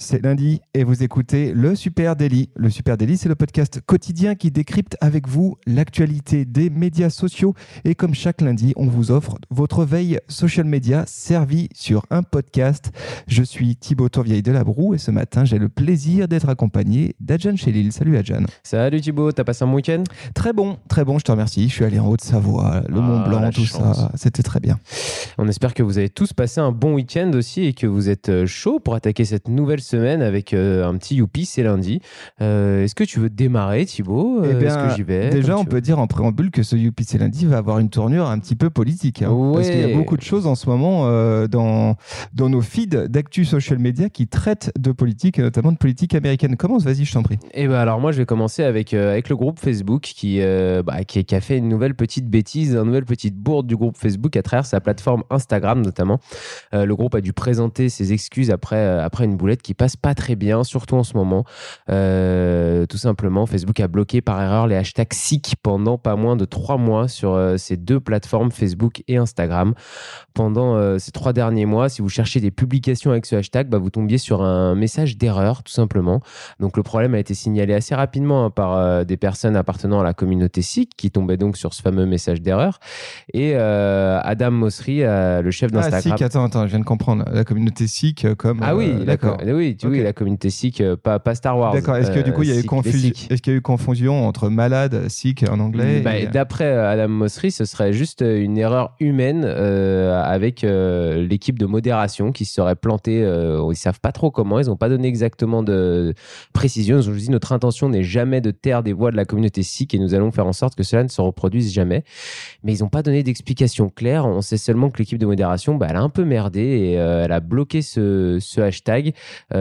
c'est lundi et vous écoutez le Super Daily. Le Super Daily, c'est le podcast quotidien qui décrypte avec vous l'actualité des médias sociaux. Et comme chaque lundi, on vous offre votre veille social media servie sur un podcast. Je suis Thibaut Tourvieille de la Broue et ce matin, j'ai le plaisir d'être accompagné d'Adjan Chélil. Salut Adjan. Salut Thibaut, t'as passé un bon week-end? Très bon, très bon, je te remercie. Je suis allé en Haute-Savoie, le Mont Ah, Blanc, la tout chance. ça. C'était très bien. On espère que vous avez tous passé un bon week-end aussi et que vous êtes chaud pour attaquer cette nouvelle semaine avec euh, un petit youpi, c'est lundi. Euh, Est-ce que tu veux démarrer Thibaut? Eh Euh, bien, Est-ce que j'y vais? Déjà, on peut dire en préambule que ce Youpi c'est lundi va avoir une tournure un petit peu politique. hein. Parce qu'il y a beaucoup de choses en ce moment dans, dans nos feeds d'actu social media qui traitent de politique, et notamment de politique américaine. Commence, vas-y, je t'en prie. Eh ben alors moi je vais commencer avec, avec le groupe Facebook qui, bah, qui, qui a fait une nouvelle petite bêtise, une nouvelle petite bourde du groupe Facebook à travers sa plateforme Instagram notamment. Euh, le groupe a dû présenter ses excuses après, euh, après une boulette qui passe pas très bien, surtout en ce moment. Euh, tout simplement, Facebook a bloqué par erreur les hashtags SIC pendant pas moins de trois mois sur euh, ces deux plateformes Facebook et Instagram. Pendant euh, ces trois derniers mois, si vous cherchez des publications avec ce hashtag, bah, vous tombiez sur un message d'erreur tout simplement. Donc le problème a été signalé assez rapidement hein, par des personnes appartenant à la communauté SIC qui tombaient donc sur ce fameux message d'erreur. Et Adam Mosseri, le chef Ah, d'Instagram. SIC, attends, attends, je viens de comprendre. La communauté SIC comme. Ah oui, d'accord. Oui, tu oui, la communauté SIC, euh, pas, pas Star Wars. D'accord. Est-ce que du euh, coup, il y a eu SIC, les confusion SIC. Est-ce qu'il y a eu confusion entre malade, SIC en anglais Bah, et- D'après euh, Adam Mosseri, ce serait juste euh, une erreur humaine euh, avec euh, l'équipe de modération qui se serait plantée. euh, ils savent pas trop comment, ils n'ont pas donné exactement de précision. Ils ont juste dit notre intention n'est jamais de taire des voix de la communauté SIC et nous allons faire en sorte que cela ne se reproduise jamais. Mais ils n'ont pas donné d'explication claire. On sait seulement que l'équipe de modération, bah, elle a un peu merdé et euh, elle a bloqué ce, ce hashtag euh,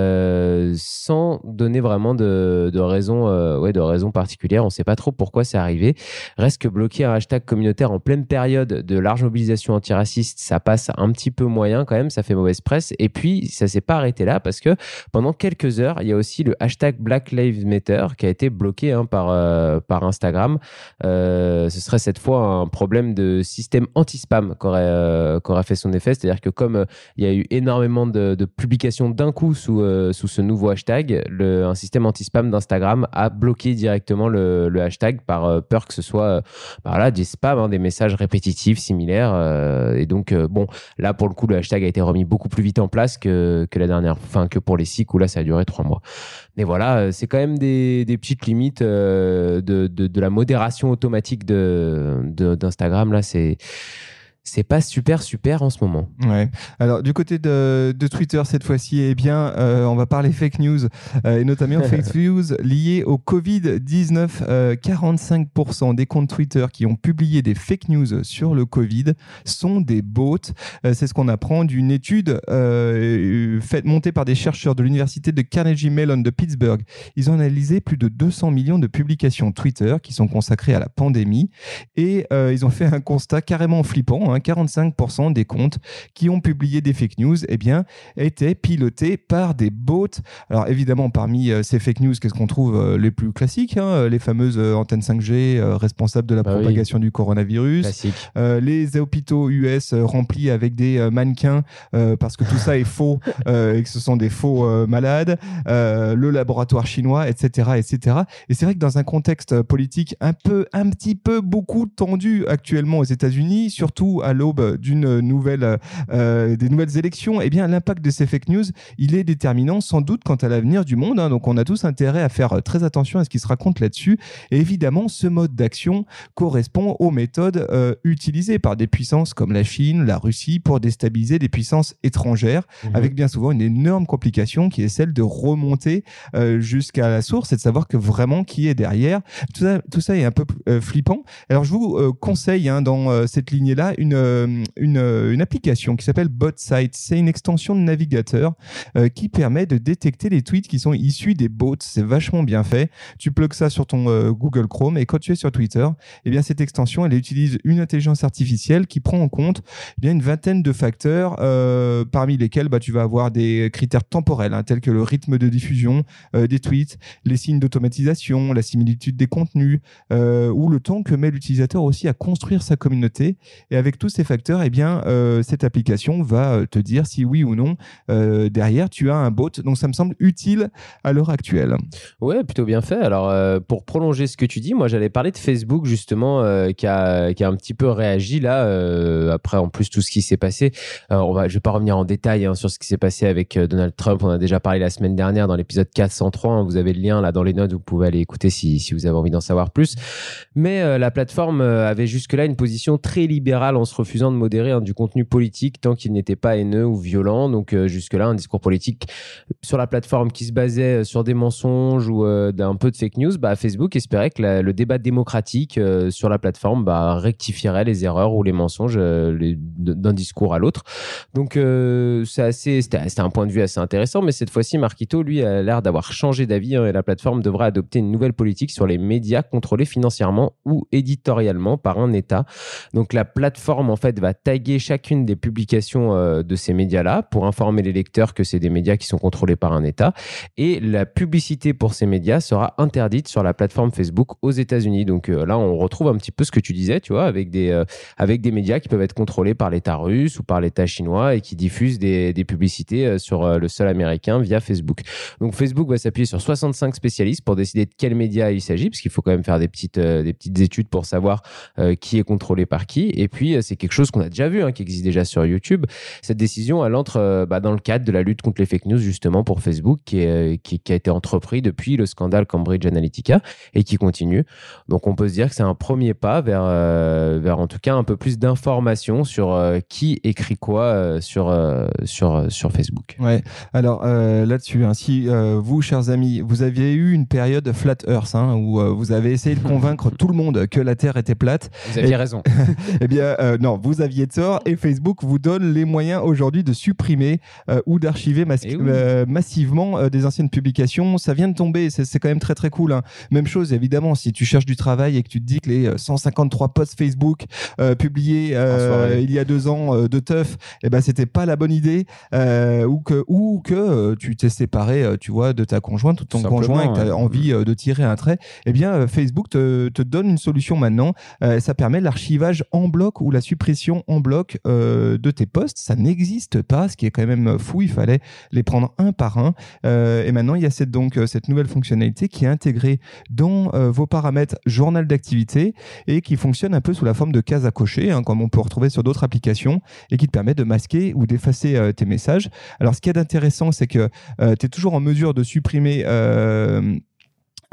sans donner vraiment de, de raison, euh, ouais, de raison particulière. On ne sait pas trop pourquoi c'est arrivé. Reste que bloquer un hashtag communautaire en pleine période de large mobilisation antiraciste, ça passe un petit peu moyen quand même, ça fait mauvaise presse. Et puis, ça s'est pas arrêté là parce que pendant quelques heures, il y a aussi le hashtag Black Lives Matter qui a été bloqué hein, par, euh, par Instagram. Euh, ce serait cette fois un problème de système anti-spam qu'aurait euh, qu'aurait fait son effet. C'est-à-dire que comme euh, il y a eu énormément de, de publications d'un coup sous, euh, sous ce nouveau hashtag, le, un système anti-spam d'Instagram a bloqué directement le, hashtag par euh, peur que ce soit euh, voilà, des spams, hein, des messages répétitifs, similaires. et donc, bon, là, pour le coup, le hashtag a été remis beaucoup plus vite en place que, que la dernière, enfin, que pour les SIC où là, ça a duré trois mois. Mais voilà, c'est quand même des, petites limites de, de, la modération automatique d'Instagram. Là, c'est, c'est pas super, super en ce moment. Ouais. Alors du côté de, de Twitter cette fois-ci, eh bien, euh, on va parler fake news euh, et notamment fake news liées au Covid-19. Euh, 45% des comptes Twitter qui ont publié des fake news sur le Covid sont des bots. Euh, C'est ce qu'on apprend d'une étude euh, faite montée par des chercheurs de l'université de Carnegie Mellon de Pittsburgh. Ils ont analysé plus de 200 millions de publications Twitter qui sont consacrées à la pandémie et euh, ils ont fait un constat carrément flippant. hein. 45% des comptes qui ont publié des fake news eh bien, étaient pilotés par des bots. Alors évidemment, parmi euh, ces fake news, qu'est-ce qu'on trouve euh, les plus classiques hein, Les fameuses euh, antennes 5G euh, responsables de la Bah oui. propagation du coronavirus. Euh, les hôpitaux US euh, remplis avec des euh, mannequins euh, parce que tout ça est faux euh, et que ce sont des faux euh, malades, euh, le laboratoire chinois, etc., etc. Et c'est vrai que dans un contexte euh, politique un peu, un petit peu beaucoup tendu actuellement aux États-Unis, surtout à l'aube d'une nouvelle, euh, des nouvelles élections, eh bien l'impact de ces fake news, il est déterminant sans doute quant à l'avenir du monde. hein. donc on a tous intérêt à faire très attention à ce qui se raconte là-dessus. Et évidemment, ce mode d'action correspond aux méthodes euh, utilisées par des puissances comme la Chine, la Russie pour déstabiliser des puissances étrangères, Mhm. avec bien souvent une énorme complication qui est celle de remonter euh, jusqu'à la source et de savoir que vraiment qui est derrière. Tout ça, tout ça est un peu euh, flippant. Alors je vous conseille hein, dans cette lignée-là une une, une, une application qui s'appelle BotSite. C'est une extension de navigateur qui permet de détecter les tweets qui sont issus des bots. C'est vachement bien fait. Tu plugs ça sur ton Google Chrome et quand tu es sur Twitter, eh bien cette extension, elle utilise une intelligence artificielle qui prend en compte eh bien une vingtaine de facteurs, parmi lesquels bah, tu vas avoir des critères temporels hein, tels que le rythme de diffusion des tweets, les signes d'automatisation, la similitude des contenus euh, ou le temps que met l'utilisateur aussi à construire sa communauté. Et avec tous ces facteurs, eh bien, euh, cette application va euh, te dire si oui ou non derrière tu as un bot. Donc ça me semble utile à l'heure actuelle. Ouais, plutôt bien fait. Alors pour prolonger ce que tu dis, moi j'allais parler de Facebook justement qui, a, qui a un petit peu réagi là après en plus tout ce qui s'est passé. on va, je vais pas revenir en détail hein, sur ce qui s'est passé avec Donald Trump. On a déjà parlé la semaine dernière dans l'épisode 403. Hein. vous avez le lien là dans les notes, vous pouvez aller écouter si, si vous avez envie d'en savoir plus. Mais euh, la plateforme euh, avait jusque-là une position très libérale en refusant de modérer hein, du contenu politique tant qu'il n'était pas haineux ou violent. Donc euh, jusque-là, un discours politique sur la plateforme qui se basait sur des mensonges ou d'un peu de fake news, bah, Facebook espérait que le débat démocratique sur la plateforme bah, rectifierait les erreurs ou les mensonges d'un discours à l'autre. Donc c'était un point de vue assez intéressant, mais cette fois-ci, Marquito, lui, a l'air d'avoir changé d'avis hein, et la plateforme devrait adopter une nouvelle politique sur les médias contrôlés financièrement ou éditorialement par un État. Donc la plateforme en fait va taguer chacune des publications euh, de ces médias-là pour informer les lecteurs que c'est des médias qui sont contrôlés par un État et la publicité pour ces médias sera interdite sur la plateforme Facebook aux États-Unis. Donc euh, là on retrouve un petit peu ce que tu disais, tu vois, avec des euh, avec des médias qui peuvent être contrôlés par l'État russe ou par l'État chinois et qui diffusent des, des publicités sur le sol américain via Facebook. Donc Facebook va s'appuyer sur 65 spécialistes pour décider de quels médias il s'agit parce qu'il faut quand même faire des petites, des petites études pour savoir qui est contrôlé par qui. Et puis, c'est quelque chose qu'on a déjà vu, hein, qui existe déjà sur YouTube. Cette décision, elle entre bah, dans le cadre de la lutte contre les fake news, justement, pour Facebook, qui, est, qui, a été entrepris depuis le scandale Cambridge Analytica et qui continue. Donc, on peut se dire que c'est un premier pas vers, vers, en tout cas, un peu plus d'informations sur qui écrit quoi sur, sur, sur Facebook. Ouais. Alors, là-dessus, hein, si vous, chers amis, vous aviez eu une période flat earth, hein, où vous avez essayé de convaincre tout le monde que la Terre était plate. Vous aviez raison. eh bien, euh, non, vous aviez tort et Facebook vous donne les moyens aujourd'hui de supprimer euh, ou d'archiver eh euh, massivement des anciennes publications. Ça vient de tomber, c'est quand même très très cool. Hein. Même chose, évidemment, si tu cherches du travail et que tu te dis que les 153 posts Facebook publiés il y a deux ans de teuf, eh ben, c'était pas la bonne idée. ou que, ou que tu t'es séparé, tu vois, de ta conjointe ou de ton conjoint et que tu as envie de tirer un trait, eh bien, Facebook te, te, donne une solution maintenant. Euh, ça permet l'archivage en bloc ou la suppression en bloc euh, de tes posts. Ça n'existe pas, ce qui est quand même fou. Il fallait les prendre un par un. Euh, et maintenant, il y a cette, donc cette nouvelle fonctionnalité qui est intégrée dans vos paramètres journal d'activité et qui fonctionne un peu sous la forme de cases à cocher, hein, comme on peut retrouver sur d'autres applications, et qui te permet de masquer ou d'effacer tes messages. Alors, ce qui est intéressant, c'est que tu es toujours en mesure de supprimer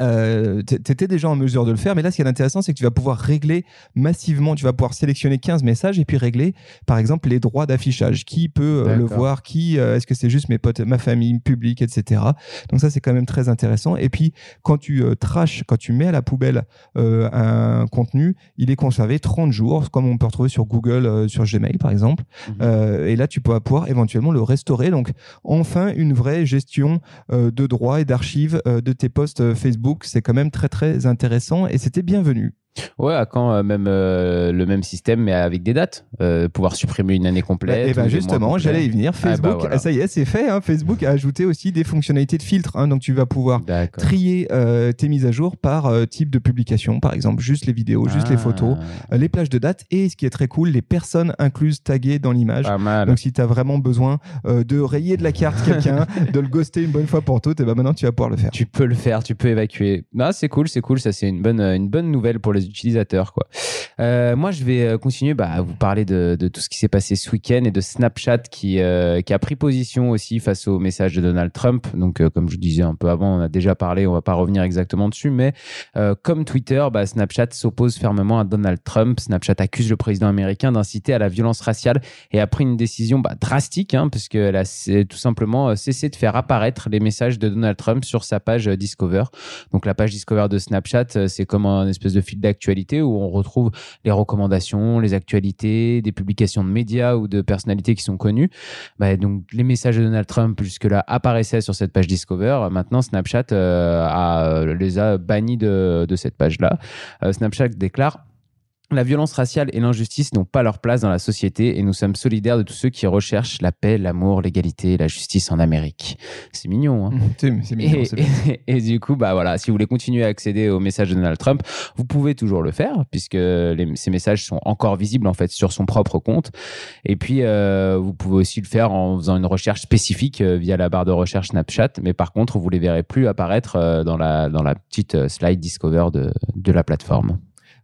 euh, tu étais déjà en mesure de le faire, mais là, ce qui est intéressant, c'est que tu vas pouvoir régler massivement, tu vas pouvoir sélectionner 15 messages et puis régler, par exemple, les droits d'affichage. Qui peut euh, le voir? Qui euh, Est-ce que c'est juste mes potes, ma famille, public, etc. Donc ça, c'est quand même très intéressant. Et puis, quand tu euh, trash, quand tu mets à la poubelle un contenu, il est conservé 30 jours, comme on peut retrouver sur Google, sur Gmail, par exemple. Mhm. et là, tu peux pouvoir éventuellement le restaurer. Donc, enfin, une vraie gestion de droits et d'archives de tes posts Facebook c'est quand même très très intéressant et c'était bienvenu. Ouais, à quand euh, même euh, le même système, mais avec des dates euh, Pouvoir supprimer une année complète. Et ben justement, j'allais y venir. Ah, bah, Facebook, ça y est, c'est fait. Hein. Facebook a ajouté aussi des fonctionnalités de filtre. Hein. donc tu vas pouvoir trier tes mises à jour par type de publication, par exemple, juste les vidéos, juste les photos, ah. les plages de dates et ce qui est très cool, les personnes incluses taguées dans l'image. Donc si tu as vraiment besoin de rayer de la carte quelqu'un, de le ghoster une bonne fois pour toutes, et ben maintenant tu vas pouvoir le faire. Tu peux le faire, tu peux évacuer. Ah, c'est cool, c'est cool. Ça, c'est une bonne, une bonne nouvelle pour les utilisateurs. Quoi. Euh, moi, je vais euh, continuer bah, à vous parler de, tout ce qui s'est passé ce week-end et de Snapchat qui, euh, qui a pris position aussi face au message de Donald Trump. Donc, comme je disais un peu avant, on a déjà parlé, on va pas revenir exactement dessus, mais comme Twitter, bah, Snapchat s'oppose fermement à Donald Trump. Snapchat accuse le président américain d'inciter à la violence raciale et a pris une décision bah, drastique, hein, puisqu'elle a tout simplement cessé de faire apparaître les messages de Donald Trump sur sa page Discover. Donc, la page Discover de Snapchat, c'est comme un espèce de fil d'actualité où on retrouve les recommandations, les actualités, des publications de médias ou de personnalités qui sont connues. Bah, donc les messages de Donald Trump jusque-là apparaissaient sur cette page Discover. Maintenant, Snapchat a, les a bannis de, de cette page-là. Snapchat déclare la violence raciale et l'injustice n'ont pas leur place dans la société et nous sommes solidaires de tous ceux qui recherchent la paix, l'amour, l'égalité et la justice en Amérique. C'est mignon, hein C'est mignon. Et, du coup, bah voilà, si vous voulez continuer à accéder aux messages de Donald Trump, vous pouvez toujours le faire puisque ces messages sont encore visibles en fait sur son propre compte. Et puis, euh, vous pouvez aussi le faire en faisant une recherche spécifique euh, via la barre de recherche Snapchat. Mais par contre, vous les verrez plus apparaître euh, dans la dans la petite slide Discover de de la plateforme.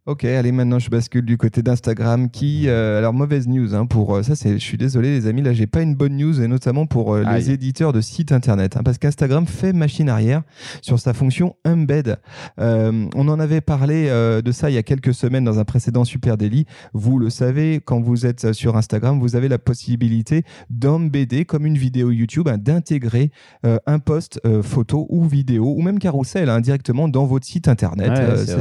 Ok, allez, maintenant je bascule du côté d'Instagram qui, euh, alors mauvaise news hein, pour euh, ça, c'est, je suis désolé les amis, là j'ai pas une bonne news et notamment pour euh, les éditeurs de sites internet, hein, parce qu'Instagram fait machine arrière sur sa fonction embed. on en avait parlé de ça il y a quelques semaines dans un précédent Super Daily. Vous le savez, quand vous êtes sur Instagram, vous avez la possibilité d'embedder comme une vidéo YouTube, hein, d'intégrer un post photo ou vidéo ou même carrousel directement dans votre site internet.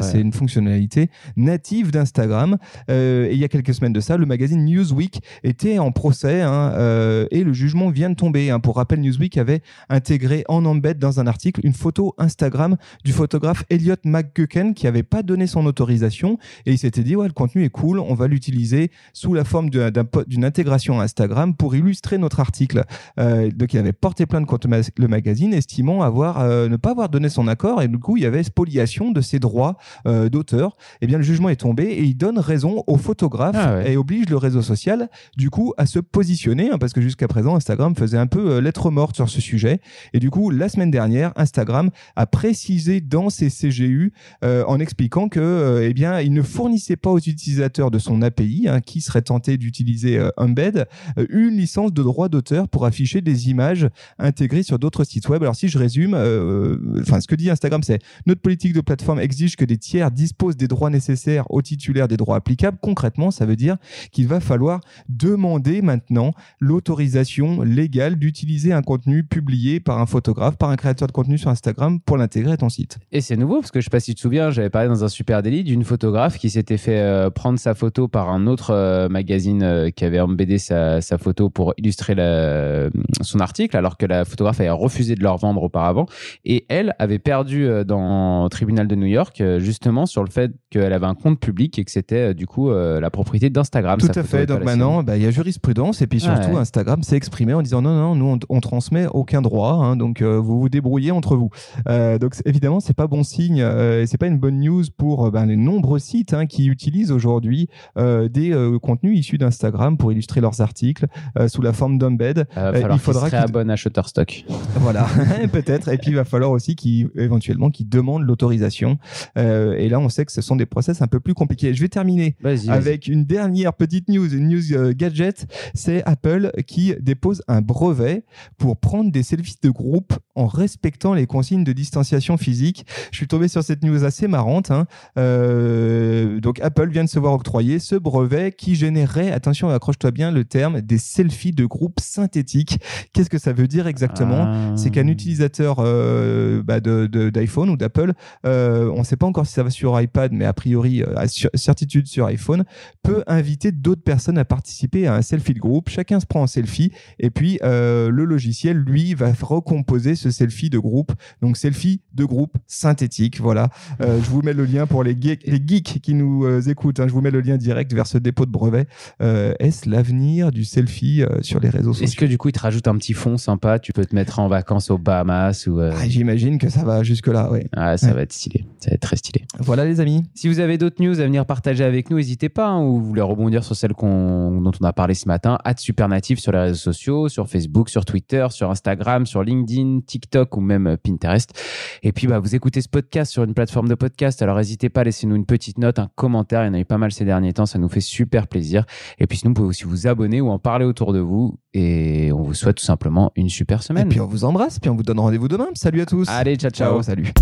c'est une fonctionnalité native d'Instagram. Euh, et il y a quelques semaines de ça, le magazine Newsweek était en procès hein, euh, et le jugement vient de tomber. Hein. Pour rappel, Newsweek avait intégré en embed dans un article une photo Instagram du photographe Elliot McGucken qui n'avait pas donné son autorisation et il s'était dit ouais le contenu est cool, on va l'utiliser sous la forme d'une intégration Instagram pour illustrer notre article. Euh, donc il avait porté plainte contre le magazine estimant avoir ne pas avoir donné son accord et du coup il y avait spoliation de ses droits d'auteur. Et eh bien le jugement est tombé et il donne raison aux photographes ah et oblige le réseau social du coup à se positionner hein, parce que jusqu'à présent Instagram faisait un peu euh, lettre morte sur ce sujet et du coup la semaine dernière Instagram a précisé dans ses CGU euh, en expliquant que euh, eh bien il ne fournissait pas aux utilisateurs de son API hein, qui serait tenté d'utiliser Embed une licence de droit d'auteur pour afficher des images intégrées sur d'autres sites web. Alors si je résume, enfin ce que dit Instagram c'est notre politique de plateforme exige que des tiers disposent des droits nécessaires au titulaire des droits applicables. Concrètement, ça veut dire qu'il va falloir demander maintenant l'autorisation légale d'utiliser un contenu publié par un photographe, par un créateur de contenu sur Instagram pour l'intégrer à ton site. Et c'est nouveau parce que je sais pas si tu te souviens, j'avais parlé dans un super délit d'une photographe qui s'était fait euh, prendre sa photo par un autre euh, magazine euh, qui avait embêté sa, sa, photo pour illustrer son article alors que la photographe avait refusé de leur vendre auparavant et elle avait perdu dans le tribunal de New York justement sur le fait qu'elle avait un compte public et que c'était euh, du coup euh, la propriété d'Instagram. Tout à fait. Donc maintenant, bah, il y a jurisprudence et puis surtout Instagram s'est exprimé en disant non, non, nous on, transmet aucun droit, hein, donc euh, vous vous débrouillez entre vous. donc évidemment, c'est pas bon signe et c'est pas une bonne news pour ben, les nombreux sites hein, qui utilisent aujourd'hui des contenus issus d'Instagram pour illustrer leurs articles sous la forme d'embed. il faudra qu'ils abonnent à Shutterstock. Voilà, peut-être. Et puis il va falloir aussi qu'ils éventuellement qu'ils demandent l'autorisation. et là, on sait que ce sont des process un peu plus compliqué. Je vais terminer avec une dernière petite news, une news euh, gadget. C'est Apple qui dépose un brevet pour prendre des selfies de groupe en respectant les consignes de distanciation physique. Je suis tombé sur cette news assez marrante. Hein. Euh, donc Apple vient de se voir octroyer ce brevet qui générerait, attention, accroche-toi bien, le terme des selfies de groupe synthétiques. Qu'est-ce que ça veut dire exactement? Ah. C'est qu'un utilisateur euh, bah, d'iPhone ou d'Apple, on ne sait pas encore si ça va sur iPad, mais a priori à certitude sur iPhone, peut inviter d'autres personnes à participer à un selfie de groupe. Chacun se prend en selfie et puis euh, le logiciel, lui, va recomposer ce selfie de groupe. Donc selfie de groupe synthétique. Voilà. Euh, je vous mets le lien pour les geeks, les geeks qui nous euh, écoutent. Hein. je vous mets le lien direct vers ce dépôt de brevet. Est-ce l'avenir du selfie sur les réseaux sociaux Est-ce que du coup, il te rajoute un petit fond sympa? Tu peux te mettre en vacances aux Bahamas ou ah, J'imagine que ça va jusque là. Oui. Ah, ça va être stylé. Ça va être très stylé. Voilà les amis. Si vous avez d'autres news à venir partager avec nous, n'hésitez pas, hein, ou vous voulez rebondir sur celle dont on a parlé ce matin, at Supernatif sur les réseaux sociaux, sur Facebook, sur Twitter, sur Instagram, sur LinkedIn, TikTok ou même Pinterest. Et puis, bah, vous écoutez ce podcast sur une plateforme de podcast, alors n'hésitez pas à laisser nous une petite note, un commentaire, il y en a eu pas mal ces derniers temps, ça nous fait super plaisir. Et puis sinon, vous pouvez aussi vous abonner ou en parler autour de vous. Et on vous souhaite tout simplement une super semaine. Et puis on vous embrasse, puis on vous donne rendez-vous demain. Salut à tous. Allez, ciao, ciao. salut.